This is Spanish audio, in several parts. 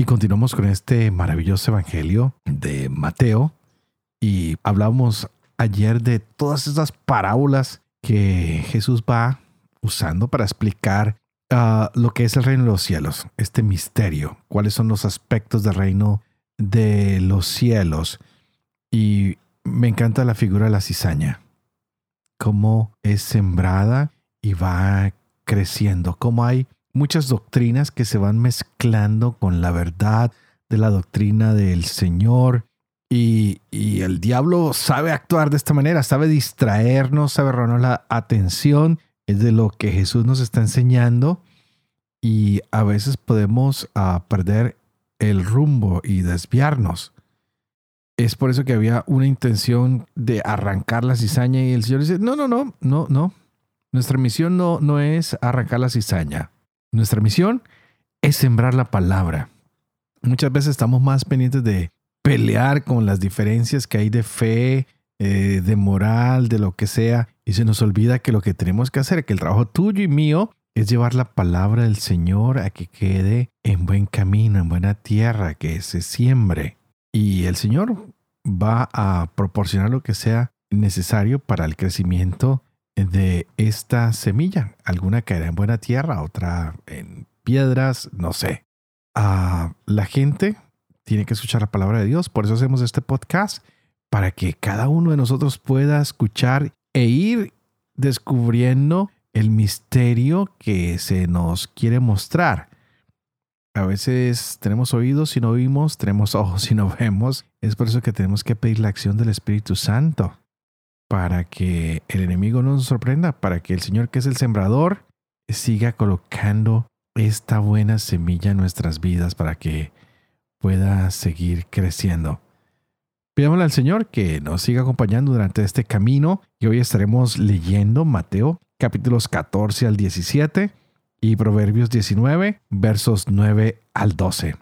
Y continuamos con este maravilloso evangelio de Mateo. Y hablamos ayer de todas esas parábolas que Jesús va usando para explicar uh, lo que es el reino de los cielos, este misterio, cuáles son los aspectos del reino de los cielos. Y me encanta la figura de la cizaña, cómo es sembrada y va creciendo, cómo hay muchas doctrinas que se van mezclando con la verdad de la doctrina del Señor. Y, el diablo sabe actuar de esta manera, sabe distraernos, sabe robarnos la atención, es de lo que Jesús nos está enseñando. Y a veces podemos ah, perder el rumbo y desviarnos. Es por eso que había una intención de arrancar la cizaña y el Señor dice, no, no, no, no, no. Nuestra misión no, no es arrancar la cizaña. Nuestra misión es sembrar la palabra. Muchas veces estamos más pendientes de pelear con las diferencias que hay de fe, eh, de moral, de lo que sea, y se nos olvida que lo que tenemos que hacer, que el trabajo tuyo y mío es llevar la palabra del Señor a que quede en buen camino, en buena tierra, que se siembre. Y el Señor va a proporcionar lo que sea necesario para el crecimiento de esta semilla. Alguna caerá en buena tierra, otra en piedras, no sé. Ah, la gente tiene que escuchar la palabra de Dios, por eso hacemos este podcast, para que cada uno de nosotros pueda escuchar e ir descubriendo el misterio que se nos quiere mostrar. A veces tenemos oídos y no oímos, tenemos ojos y no vemos. Es por eso que tenemos que pedir la acción del Espíritu Santo para que el enemigo no nos sorprenda, para que el Señor, que es el sembrador, siga colocando esta buena semilla en nuestras vidas para que pueda seguir creciendo. Pidámosle al Señor que nos siga acompañando durante este camino y hoy estaremos leyendo Mateo capítulos 14 al 17 y Proverbios 19 versos 9 al 12.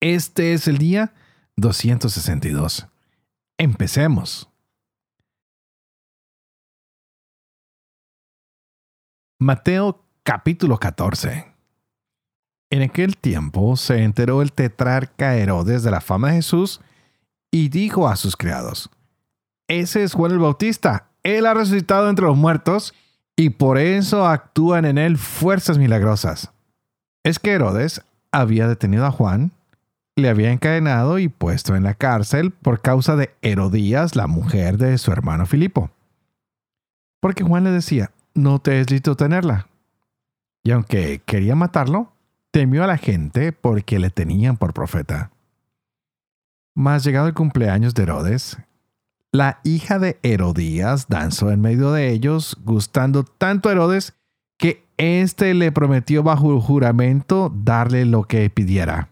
Este es el día 262. Empecemos. Mateo capítulo 14. En aquel tiempo se enteró el tetrarca Herodes de la fama de Jesús y dijo a sus criados, Ese es Juan el Bautista, él ha resucitado entre los muertos y por eso actúan en él fuerzas milagrosas. Es que Herodes había detenido a Juan, le había encadenado y puesto en la cárcel por causa de Herodías, la mujer de su hermano Filipo. Porque Juan le decía, no te es lícito tenerla. Y aunque quería matarlo, temió a la gente porque le tenían por profeta. Mas llegado el cumpleaños de Herodes, la hija de Herodías danzó en medio de ellos, gustando tanto a Herodes que éste le prometió bajo juramento darle lo que pidiera.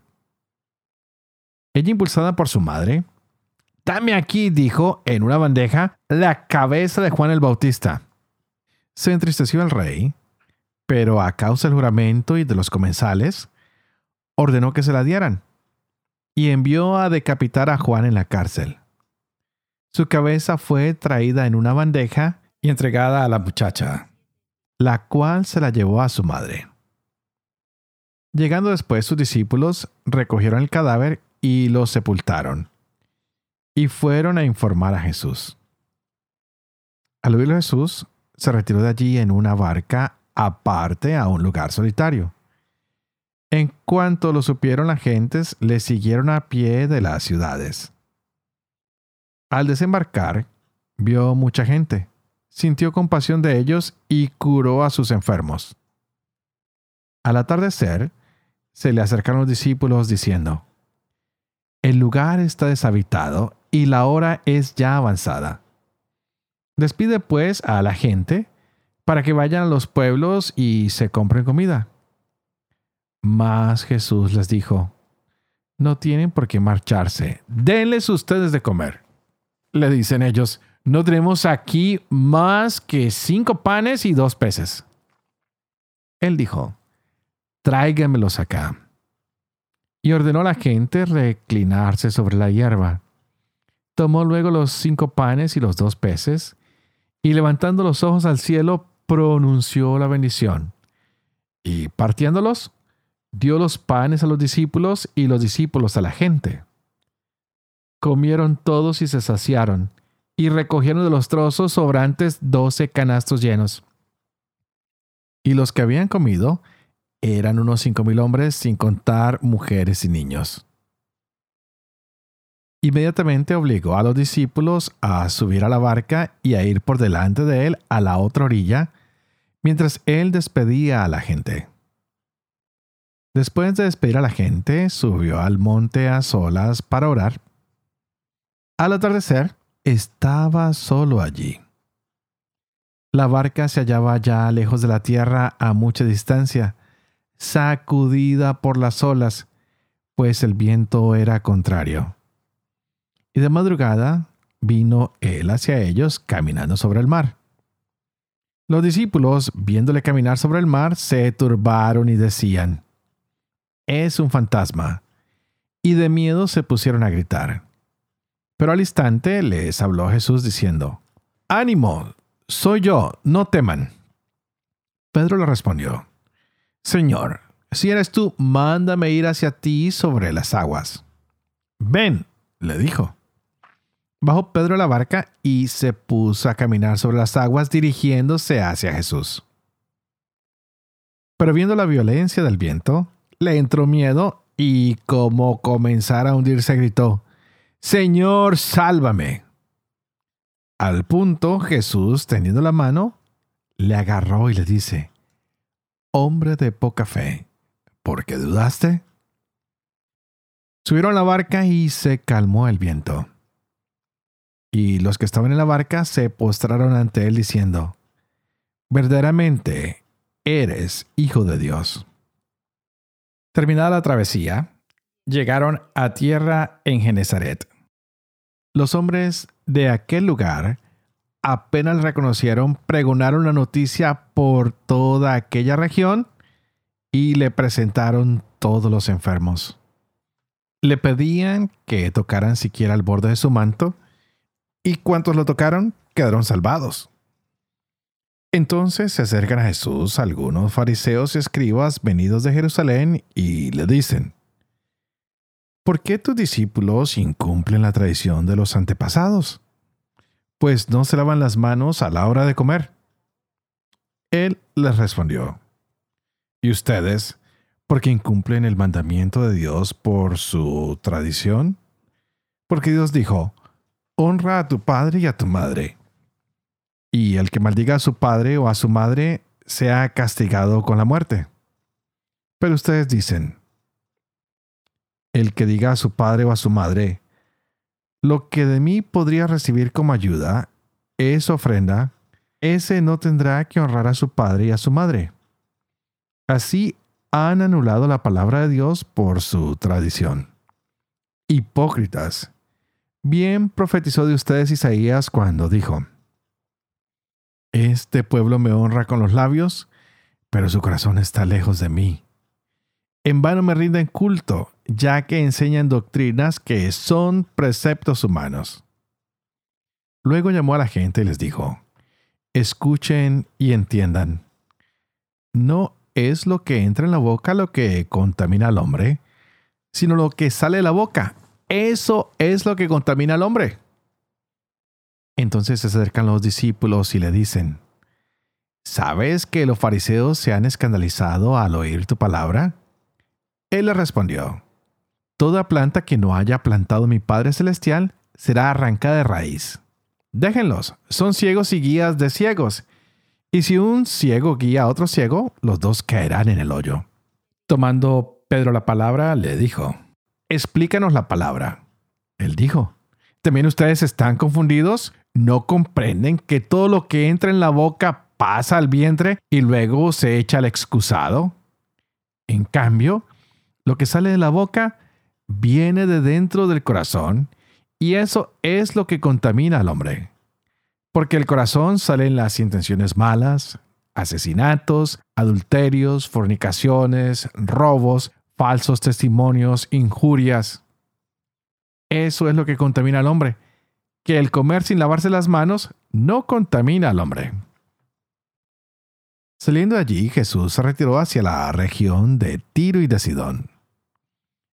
Ella, impulsada por su madre, dame aquí, dijo, en una bandeja, la cabeza de Juan el Bautista. Se entristeció el rey, pero a causa del juramento y de los comensales, ordenó que se la dieran y envió a decapitar a Juan en la cárcel. Su cabeza fue traída en una bandeja y entregada a la muchacha, la cual se la llevó a su madre. Llegando después sus discípulos recogieron el cadáver y lo sepultaron, y fueron a informar a Jesús. Al oírlo Jesús, se retiró de allí en una barca aparte a un lugar solitario. En cuanto lo supieron las gentes, le siguieron a pie de las ciudades. Al desembarcar, vio mucha gente, sintió compasión de ellos y curó a sus enfermos. Al atardecer, se le acercaron los discípulos diciendo, El lugar está deshabitado y la hora es ya avanzada. Despide pues a la gente para que vayan a los pueblos y se compren comida. Mas Jesús les dijo, no tienen por qué marcharse. Denles ustedes de comer. Le dicen ellos, no tenemos aquí más que cinco panes y dos peces. Él dijo, tráiganmelos acá. Y ordenó a la gente reclinarse sobre la hierba. Tomó luego los cinco panes y los dos peces, y levantando los ojos al cielo, pronunció la bendición. Y partiéndolos, dio los panes a los discípulos y los discípulos a la gente. Comieron todos y se saciaron, y recogieron de los trozos sobrantes doce canastos llenos. Y los que habían comido eran unos cinco mil hombres, sin contar mujeres y niños. Inmediatamente obligó a los discípulos a subir a la barca y a ir por delante de él a la otra orilla, mientras él despedía a la gente. Después de despedir a la gente, subió al monte a solas para orar. Al atardecer, estaba solo allí. La barca se hallaba ya lejos de la tierra a mucha distancia, sacudida por las olas, pues el viento era contrario. Y de madrugada vino él hacia ellos caminando sobre el mar. Los discípulos, viéndole caminar sobre el mar, se turbaron y decían, Es un fantasma. Y de miedo se pusieron a gritar. Pero al instante les habló Jesús diciendo, Ánimo, soy yo, no teman. Pedro le respondió, Señor, si eres tú, mándame ir hacia ti sobre las aguas. Ven, le dijo. Bajó Pedro la barca y se puso a caminar sobre las aguas dirigiéndose hacia Jesús. Pero viendo la violencia del viento, le entró miedo y como comenzara a hundirse gritó, Señor, sálvame. Al punto Jesús, teniendo la mano, le agarró y le dice, Hombre de poca fe, ¿por qué dudaste? Subieron a la barca y se calmó el viento. Y los que estaban en la barca se postraron ante él diciendo, verdaderamente eres hijo de Dios. Terminada la travesía, llegaron a tierra en Genezaret. Los hombres de aquel lugar apenas reconocieron, pregonaron la noticia por toda aquella región y le presentaron todos los enfermos. Le pedían que tocaran siquiera el borde de su manto y cuantos lo tocaron quedaron salvados. Entonces se acercan a Jesús algunos fariseos y escribas venidos de Jerusalén y le dicen, ¿por qué tus discípulos incumplen la tradición de los antepasados? Pues no se lavan las manos a la hora de comer. Él les respondió, ¿y ustedes, por qué incumplen el mandamiento de Dios por su tradición? Porque Dios dijo, honra a tu padre y a tu madre. Y el que maldiga a su padre o a su madre sea castigado con la muerte. Pero ustedes dicen, el que diga a su padre o a su madre, lo que de mí podría recibir como ayuda es ofrenda, ese no tendrá que honrar a su padre y a su madre. Así han anulado la palabra de Dios por su tradición. Hipócritas. Bien profetizó de ustedes Isaías cuando dijo, Este pueblo me honra con los labios, pero su corazón está lejos de mí. En vano me rinden culto, ya que enseñan doctrinas que son preceptos humanos. Luego llamó a la gente y les dijo, Escuchen y entiendan. No es lo que entra en la boca lo que contamina al hombre, sino lo que sale de la boca eso es lo que contamina al hombre. Entonces se acercan los discípulos y le dicen, ¿sabes que los fariseos se han escandalizado al oír tu palabra? Él le respondió, Toda planta que no haya plantado mi Padre Celestial será arrancada de raíz. Déjenlos, son ciegos y guías de ciegos. Y si un ciego guía a otro ciego, los dos caerán en el hoyo. Tomando Pedro la palabra, le dijo, explícanos la palabra. Él dijo, ¿también ustedes están confundidos? ¿No comprenden que todo lo que entra en la boca pasa al vientre y luego se echa al excusado? En cambio, lo que sale de la boca viene de dentro del corazón y eso es lo que contamina al hombre. Porque el corazón salen las intenciones malas, asesinatos, adulterios, fornicaciones, robos, falsos testimonios, injurias. Eso es lo que contamina al hombre. Que el comer sin lavarse las manos no contamina al hombre. Saliendo de allí, Jesús se retiró hacia la región de Tiro y de Sidón.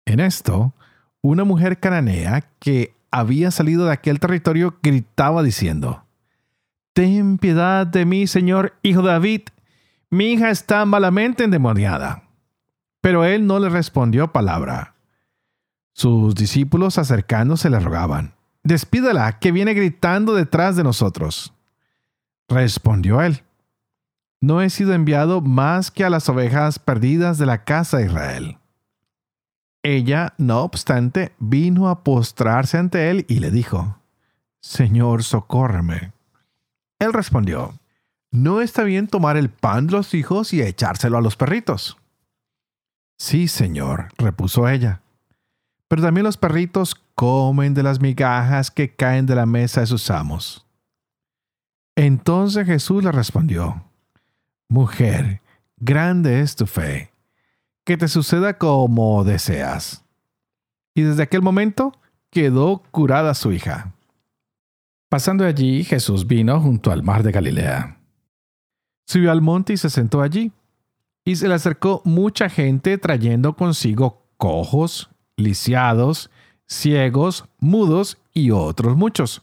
En esto, una mujer cananea que había salido de aquel territorio gritaba diciendo, Ten piedad de mí, Señor, hijo de David. Mi hija está malamente endemoniada. Pero él no le respondió palabra. Sus discípulos acercándose le rogaban, Despídela, que viene gritando detrás de nosotros. Respondió él, No he sido enviado más que a las ovejas perdidas de la casa de Israel. Ella, no obstante, vino a postrarse ante él y le dijo, Señor, socórreme. Él respondió, No está bien tomar el pan de los hijos y echárselo a los perritos. Sí, Señor, repuso ella. Pero también los perritos comen de las migajas que caen de la mesa de sus amos. Entonces Jesús le respondió, Mujer, grande es tu fe que te suceda como deseas. Y desde aquel momento quedó curada su hija. Pasando allí, Jesús vino junto al mar de Galilea. Subió al monte y se sentó allí. Y se le acercó mucha gente trayendo consigo cojos, lisiados, ciegos, mudos y otros muchos.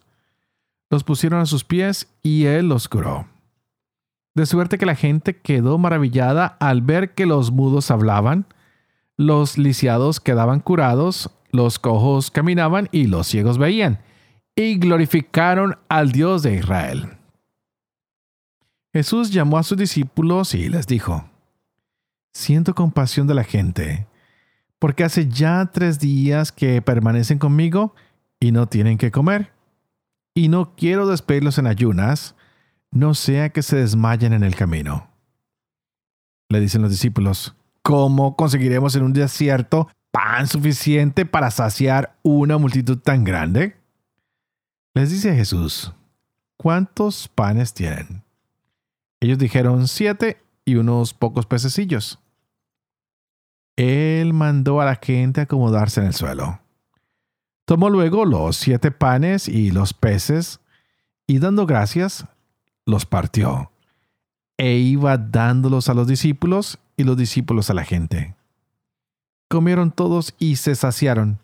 Los pusieron a sus pies y él los curó. De suerte que la gente quedó maravillada al ver que los mudos hablaban, los lisiados quedaban curados, los cojos caminaban y los ciegos veían, y glorificaron al Dios de Israel. Jesús llamó a sus discípulos y les dijo, Siento compasión de la gente, porque hace ya tres días que permanecen conmigo y no tienen que comer, y no quiero despedirlos en ayunas, no sea que se desmayen en el camino. Le dicen los discípulos, ¿cómo conseguiremos en un desierto pan suficiente para saciar una multitud tan grande? Les dice Jesús, ¿cuántos panes tienen? Ellos dijeron siete y unos pocos pececillos. Él mandó a la gente acomodarse en el suelo. Tomó luego los siete panes y los peces, y dando gracias, los partió e iba dándolos a los discípulos y los discípulos a la gente. Comieron todos y se saciaron,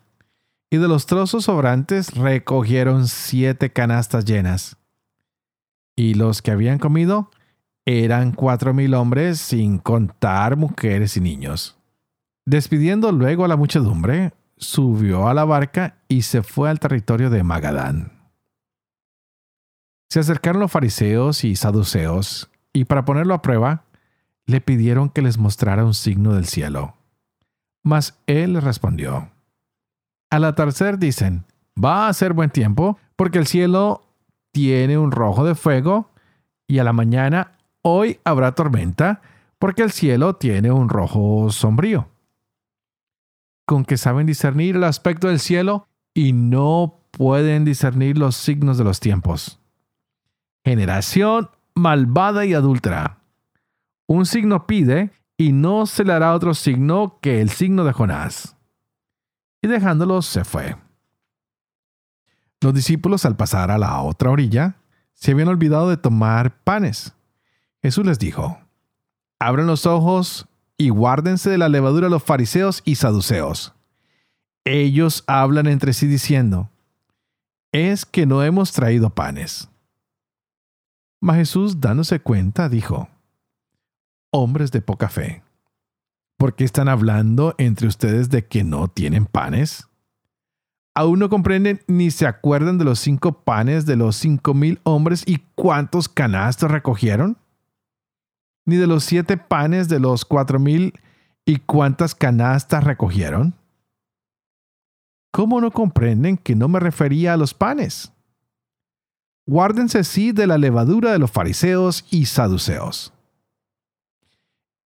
y de los trozos sobrantes recogieron siete canastas llenas. Y los que habían comido eran cuatro mil hombres, sin contar mujeres y niños. Despidiendo luego a la muchedumbre, subió a la barca y se fue al territorio de Magadán. Se acercaron los fariseos y saduceos, y para ponerlo a prueba, le pidieron que les mostrara un signo del cielo. Mas él respondió, Al atardecer dicen, va a ser buen tiempo, porque el cielo tiene un rojo de fuego, y a la mañana, hoy habrá tormenta, porque el cielo tiene un rojo sombrío. Con que saben discernir el aspecto del cielo y no pueden discernir los signos de los tiempos generación malvada y adúltera. Un signo pide y no se le hará otro signo que el signo de Jonás. Y dejándolos se fue. Los discípulos al pasar a la otra orilla se habían olvidado de tomar panes. Jesús les dijo, abran los ojos y guárdense de la levadura los fariseos y saduceos. Ellos hablan entre sí diciendo, es que no hemos traído panes. Mas Jesús, dándose cuenta, dijo, Hombres de poca fe, ¿por qué están hablando entre ustedes de que no tienen panes? ¿Aún no comprenden ni se acuerdan de los cinco panes de los cinco mil hombres y cuántos canastos recogieron? ¿Ni de los siete panes de los cuatro mil y cuántas canastas recogieron? ¿Cómo no comprenden que no me refería a los panes? Guárdense sí de la levadura de los fariseos y saduceos.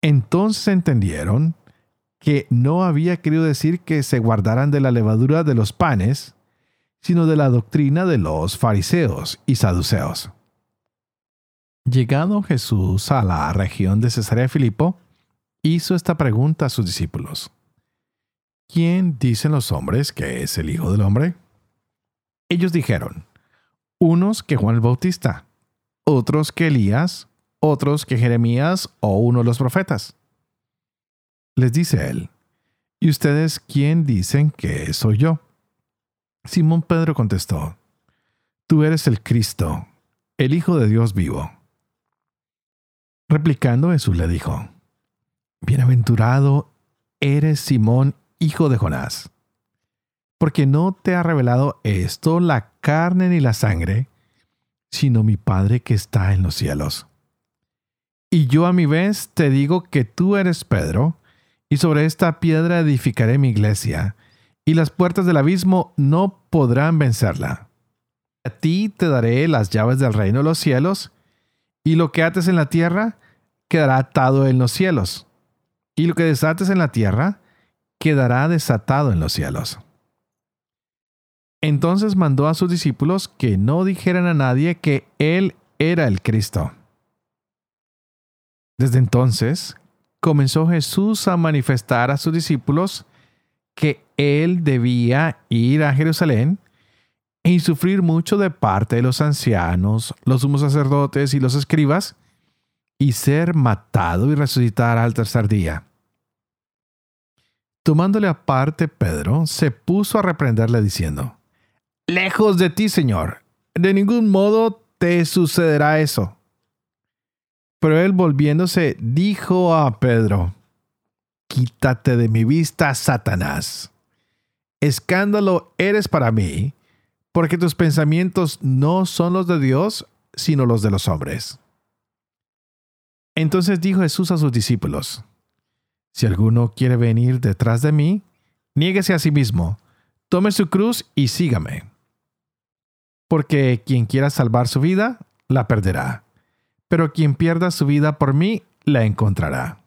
Entonces entendieron que no había querido decir que se guardaran de la levadura de los panes, sino de la doctrina de los fariseos y saduceos. Llegado Jesús a la región de Cesarea Filipo, hizo esta pregunta a sus discípulos. ¿Quién dicen los hombres que es el Hijo del Hombre? Ellos dijeron, unos que Juan el Bautista, otros que Elías, otros que Jeremías o uno de los profetas. Les dice él, ¿y ustedes quién dicen que soy yo? Simón Pedro contestó, Tú eres el Cristo, el Hijo de Dios vivo. Replicando Jesús le dijo, Bienaventurado eres Simón, hijo de Jonás, porque no te ha revelado esto la carne ni la sangre, sino mi Padre que está en los cielos. Y yo a mi vez te digo que tú eres Pedro, y sobre esta piedra edificaré mi iglesia, y las puertas del abismo no podrán vencerla. A ti te daré las llaves del reino de los cielos, y lo que ates en la tierra quedará atado en los cielos y lo que desates en la tierra quedará desatado en los cielos. Entonces mandó a sus discípulos que no dijeran a nadie que Él era el Cristo. Desde entonces comenzó Jesús a manifestar a sus discípulos que Él debía ir a Jerusalén y sufrir mucho de parte de los ancianos, los sumos sacerdotes y los escribas, y ser matado y resucitar al tercer día. Tomándole aparte Pedro, se puso a reprenderle diciendo, Lejos de ti, Señor, de ningún modo te sucederá eso. Pero él volviéndose dijo a Pedro, Quítate de mi vista, Satanás. Escándalo eres para mí, porque tus pensamientos no son los de Dios, sino los de los hombres. Entonces dijo Jesús a sus discípulos, Si alguno quiere venir detrás de mí, niéguese a sí mismo, tome su cruz y sígame. Porque quien quiera salvar su vida, la perderá, pero quien pierda su vida por mí, la encontrará.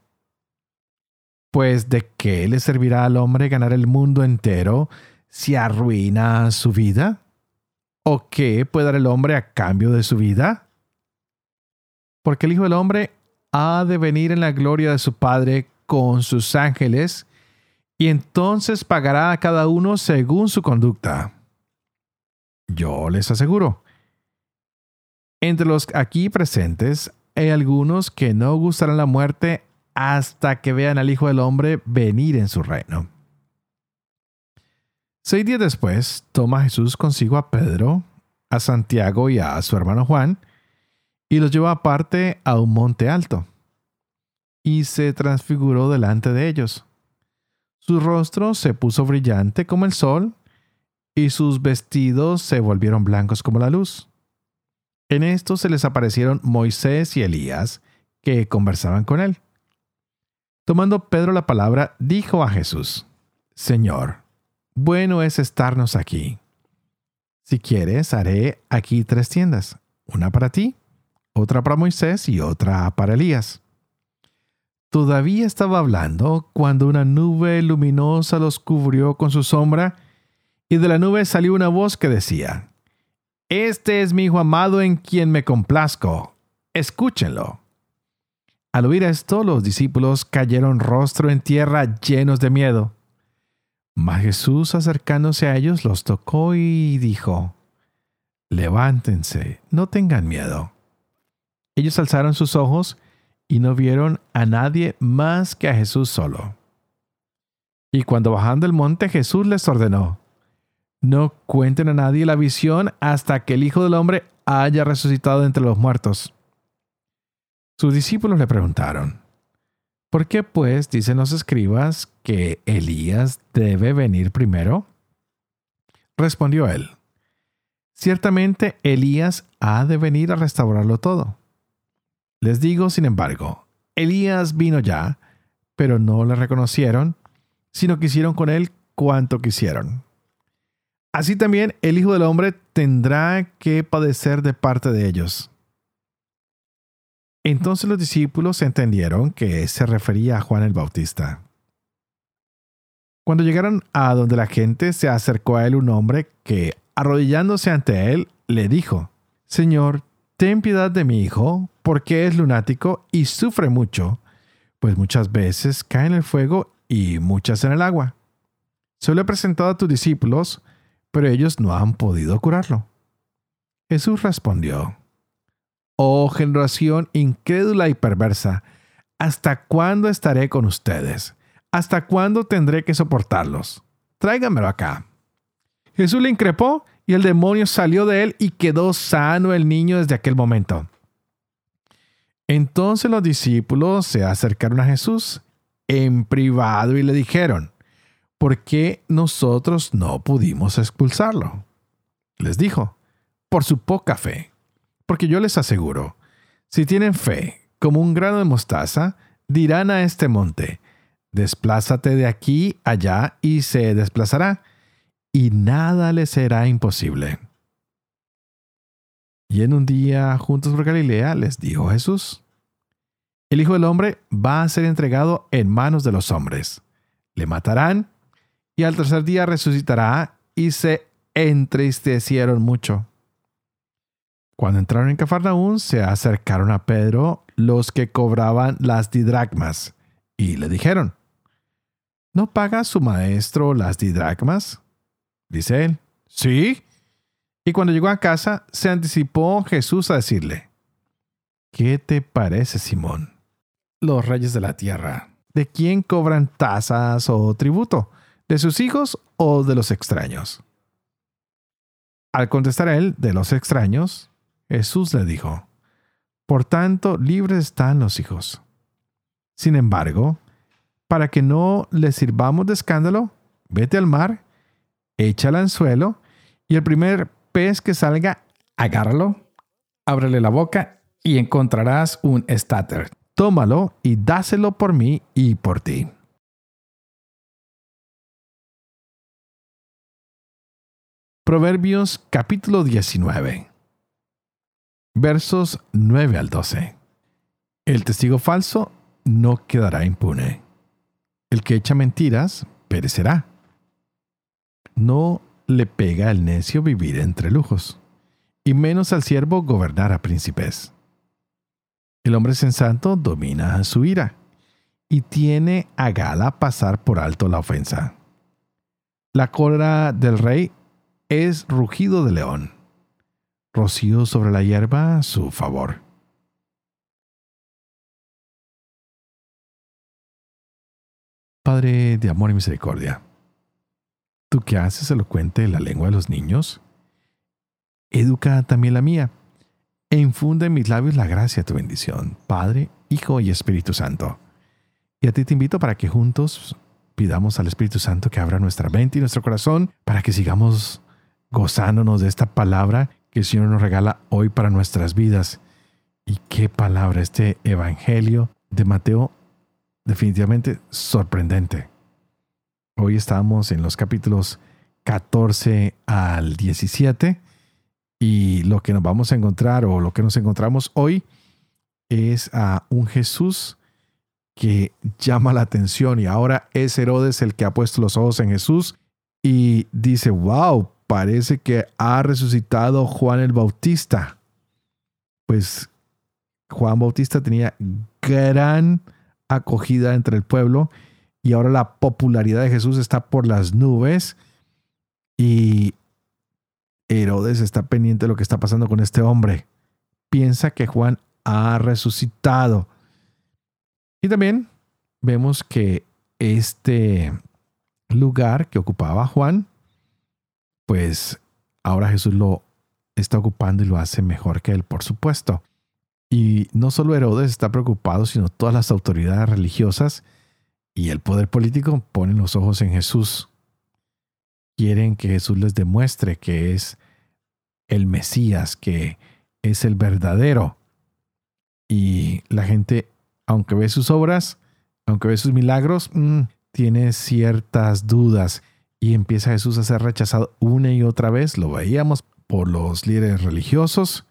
Pues de qué le servirá al hombre ganar el mundo entero si arruina su vida? ¿O qué puede dar el hombre a cambio de su vida? Porque el Hijo del Hombre ha de venir en la gloria de su Padre con sus ángeles, y entonces pagará a cada uno según su conducta. Yo les aseguro, entre los aquí presentes hay algunos que no gustarán la muerte hasta que vean al Hijo del Hombre venir en su reino. Seis días después, toma Jesús consigo a Pedro, a Santiago y a su hermano Juan, y los llevó aparte a un monte alto, y se transfiguró delante de ellos. Su rostro se puso brillante como el sol, y sus vestidos se volvieron blancos como la luz. En esto se les aparecieron Moisés y Elías, que conversaban con él. Tomando Pedro la palabra, dijo a Jesús, Señor, bueno es estarnos aquí. Si quieres, haré aquí tres tiendas, una para ti, otra para Moisés y otra para Elías. Todavía estaba hablando cuando una nube luminosa los cubrió con su sombra y de la nube salió una voz que decía, Este es mi Hijo amado en quien me complazco, escúchenlo. Al oír esto, los discípulos cayeron rostro en tierra llenos de miedo. Mas Jesús acercándose a ellos los tocó y dijo, Levántense, no tengan miedo. Ellos alzaron sus ojos y no vieron a nadie más que a Jesús solo. Y cuando bajando el monte Jesús les ordenó, no cuenten a nadie la visión hasta que el Hijo del Hombre haya resucitado entre los muertos. Sus discípulos le preguntaron, ¿por qué pues dicen los escribas que Elías debe venir primero? Respondió él, ciertamente Elías ha de venir a restaurarlo todo. Les digo, sin embargo, Elías vino ya, pero no le reconocieron, sino que hicieron con él cuanto quisieron. Así también el Hijo del Hombre tendrá que padecer de parte de ellos. Entonces los discípulos entendieron que se refería a Juan el Bautista. Cuando llegaron a donde la gente, se acercó a él un hombre que, arrodillándose ante él, le dijo, Señor, ten piedad de mi hijo, porque es lunático y sufre mucho, pues muchas veces cae en el fuego y muchas en el agua. Se lo he presentado a tus discípulos, pero ellos no han podido curarlo. Jesús respondió, Oh generación incrédula y perversa, ¿hasta cuándo estaré con ustedes? ¿Hasta cuándo tendré que soportarlos? Tráigamelo acá. Jesús le increpó y el demonio salió de él y quedó sano el niño desde aquel momento. Entonces los discípulos se acercaron a Jesús en privado y le dijeron, ¿por qué nosotros no pudimos expulsarlo? Les dijo, por su poca fe, porque yo les aseguro, si tienen fe como un grano de mostaza, dirán a este monte, Desplázate de aquí allá y se desplazará, y nada le será imposible. Y en un día, juntos por Galilea, les dijo Jesús, El Hijo del Hombre va a ser entregado en manos de los hombres. Le matarán, y al tercer día resucitará, y se entristecieron mucho. Cuando entraron en Cafarnaún, se acercaron a Pedro los que cobraban las didracmas, y le dijeron, ¿No paga su maestro las didracmas? Dice él. Sí. Y cuando llegó a casa, se anticipó Jesús a decirle, ¿Qué te parece, Simón? Los reyes de la tierra, ¿de quién cobran tasas o tributo? ¿De sus hijos o de los extraños? Al contestar él, de los extraños, Jesús le dijo, Por tanto, libres están los hijos. Sin embargo, para que no le sirvamos de escándalo, vete al mar, echa el anzuelo y el primer pez que salga, agárralo, ábrele la boca y encontrarás un estáter. Tómalo y dáselo por mí y por ti. Proverbios capítulo 19 versos 9 al 12. El testigo falso no quedará impune. El que echa mentiras perecerá. No le pega al necio vivir entre lujos, y menos al siervo gobernar a príncipes. El hombre sensato domina su ira, y tiene a gala pasar por alto la ofensa. La cólera del rey es rugido de león, rocío sobre la hierba su favor. Padre de amor y misericordia, tú que haces elocuente la lengua de los niños, educa también la mía, e infunde en mis labios la gracia de tu bendición, Padre, Hijo y Espíritu Santo. Y a ti te invito para que juntos pidamos al Espíritu Santo que abra nuestra mente y nuestro corazón para que sigamos gozándonos de esta palabra que el Señor nos regala hoy para nuestras vidas. Y qué palabra, este Evangelio de Mateo definitivamente sorprendente. Hoy estamos en los capítulos 14 al 17 y lo que nos vamos a encontrar o lo que nos encontramos hoy es a un Jesús que llama la atención y ahora es Herodes el que ha puesto los ojos en Jesús y dice, wow, parece que ha resucitado Juan el Bautista. Pues Juan Bautista tenía gran acogida entre el pueblo y ahora la popularidad de Jesús está por las nubes y Herodes está pendiente de lo que está pasando con este hombre. Piensa que Juan ha resucitado. Y también vemos que este lugar que ocupaba Juan, pues ahora Jesús lo está ocupando y lo hace mejor que él, por supuesto. Y no solo Herodes está preocupado, sino todas las autoridades religiosas y el poder político ponen los ojos en Jesús. Quieren que Jesús les demuestre que es el Mesías, que es el verdadero. Y la gente, aunque ve sus obras, aunque ve sus milagros, mm, tiene ciertas dudas y empieza Jesús a ser rechazado una y otra vez. Lo veíamos por los líderes religiosos.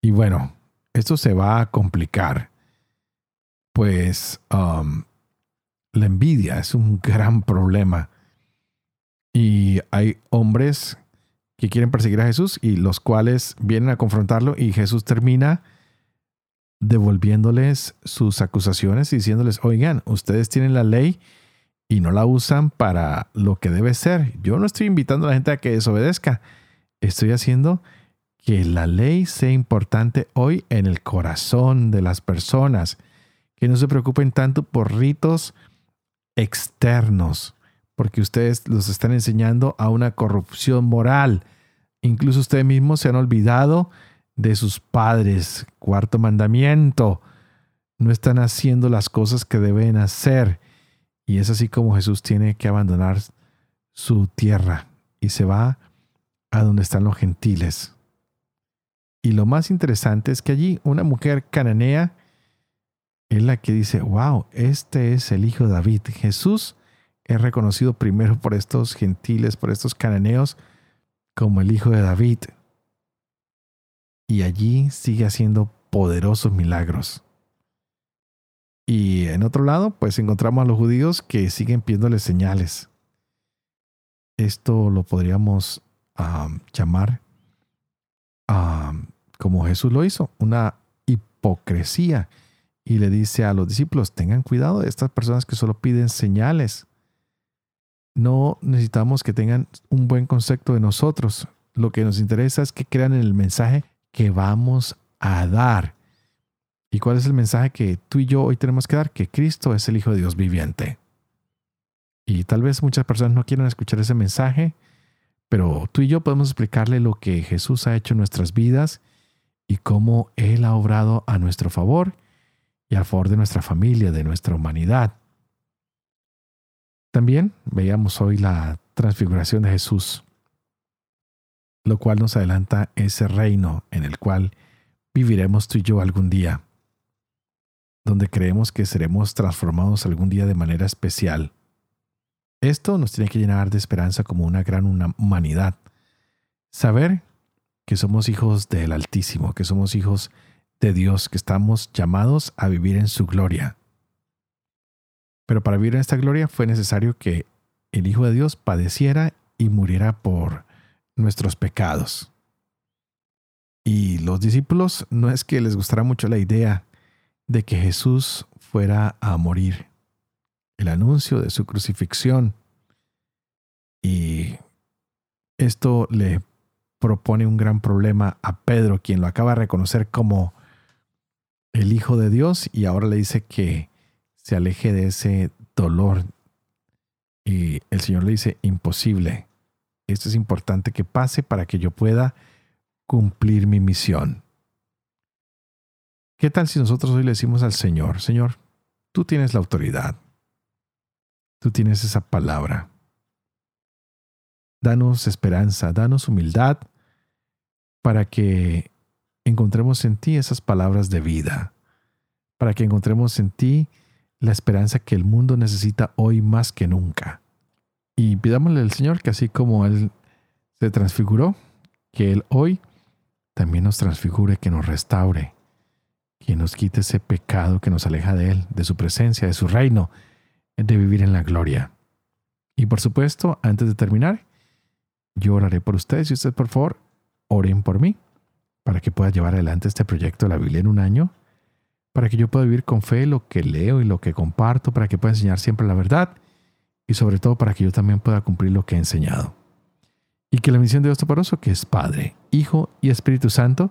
Y bueno, esto se va a complicar. Pues um, la envidia es un gran problema. Y hay hombres que quieren perseguir a Jesús y los cuales vienen a confrontarlo y Jesús termina devolviéndoles sus acusaciones y diciéndoles, oigan, ustedes tienen la ley y no la usan para lo que debe ser. Yo no estoy invitando a la gente a que desobedezca. Estoy haciendo que la ley sea importante hoy en el corazón de las personas, que no se preocupen tanto por ritos externos, porque ustedes los están enseñando a una corrupción moral. Incluso ustedes mismos se han olvidado de sus padres. Cuarto mandamiento. No están haciendo las cosas que deben hacer. Y es así como Jesús tiene que abandonar su tierra y se va a donde están los gentiles. Y lo más interesante es que allí una mujer cananea es la que dice, wow, este es el hijo de David. Jesús es reconocido primero por estos gentiles, por estos cananeos, como el hijo de David. Y allí sigue haciendo poderosos milagros. Y en otro lado, pues encontramos a los judíos que siguen pidiéndole señales. Esto lo podríamos llamar como Jesús lo hizo, una hipocresía. Y le dice a los discípulos, tengan cuidado de estas personas que solo piden señales. No necesitamos que tengan un buen concepto de nosotros. Lo que nos interesa es que crean en el mensaje que vamos a dar. ¿Y cuál es el mensaje que tú y yo hoy tenemos que dar? Que Cristo es el Hijo de Dios viviente. Y tal vez muchas personas no quieran escuchar ese mensaje, pero tú y yo podemos explicarle lo que Jesús ha hecho en nuestras vidas y cómo Él ha obrado a nuestro favor y a favor de nuestra familia, de nuestra humanidad. También veíamos hoy la transfiguración de Jesús, lo cual nos adelanta ese reino en el cual viviremos tú y yo algún día donde creemos que seremos transformados algún día de manera especial. Esto nos tiene que llenar de esperanza como una gran humanidad. Saber que somos hijos del Altísimo, que somos hijos de Dios, que estamos llamados a vivir en su gloria. Pero para vivir en esta gloria fue necesario que el Hijo de Dios padeciera y muriera por nuestros pecados. Y los discípulos no es que les gustara mucho la idea de que Jesús fuera a morir, el anuncio de su crucifixión. Y esto le propone un gran problema a Pedro, quien lo acaba de reconocer como el Hijo de Dios y ahora le dice que se aleje de ese dolor. Y el Señor le dice, imposible. Esto es importante que pase para que yo pueda cumplir mi misión. ¿Qué tal si nosotros hoy le decimos al Señor, Señor, tú tienes la autoridad, tú tienes esa palabra. Danos esperanza, danos humildad para que encontremos en ti esas palabras de vida, para que encontremos en ti la esperanza que el mundo necesita hoy más que nunca. Y pidámosle al Señor que así como Él se transfiguró, que Él hoy también nos transfigure, que nos restaure, que nos quite ese pecado que nos aleja de Él, de su presencia, de su reino, de vivir en la gloria. Y por supuesto, antes de terminar, yo oraré por ustedes y ustedes por favor oren por mí para que pueda llevar adelante este proyecto de la Biblia en un año, para que yo pueda vivir con fe lo que leo y lo que comparto, para que pueda enseñar siempre la verdad y sobre todo para que yo también pueda cumplir lo que he enseñado. Y que la misión de Dios Toporoso, que es Padre, Hijo y Espíritu Santo,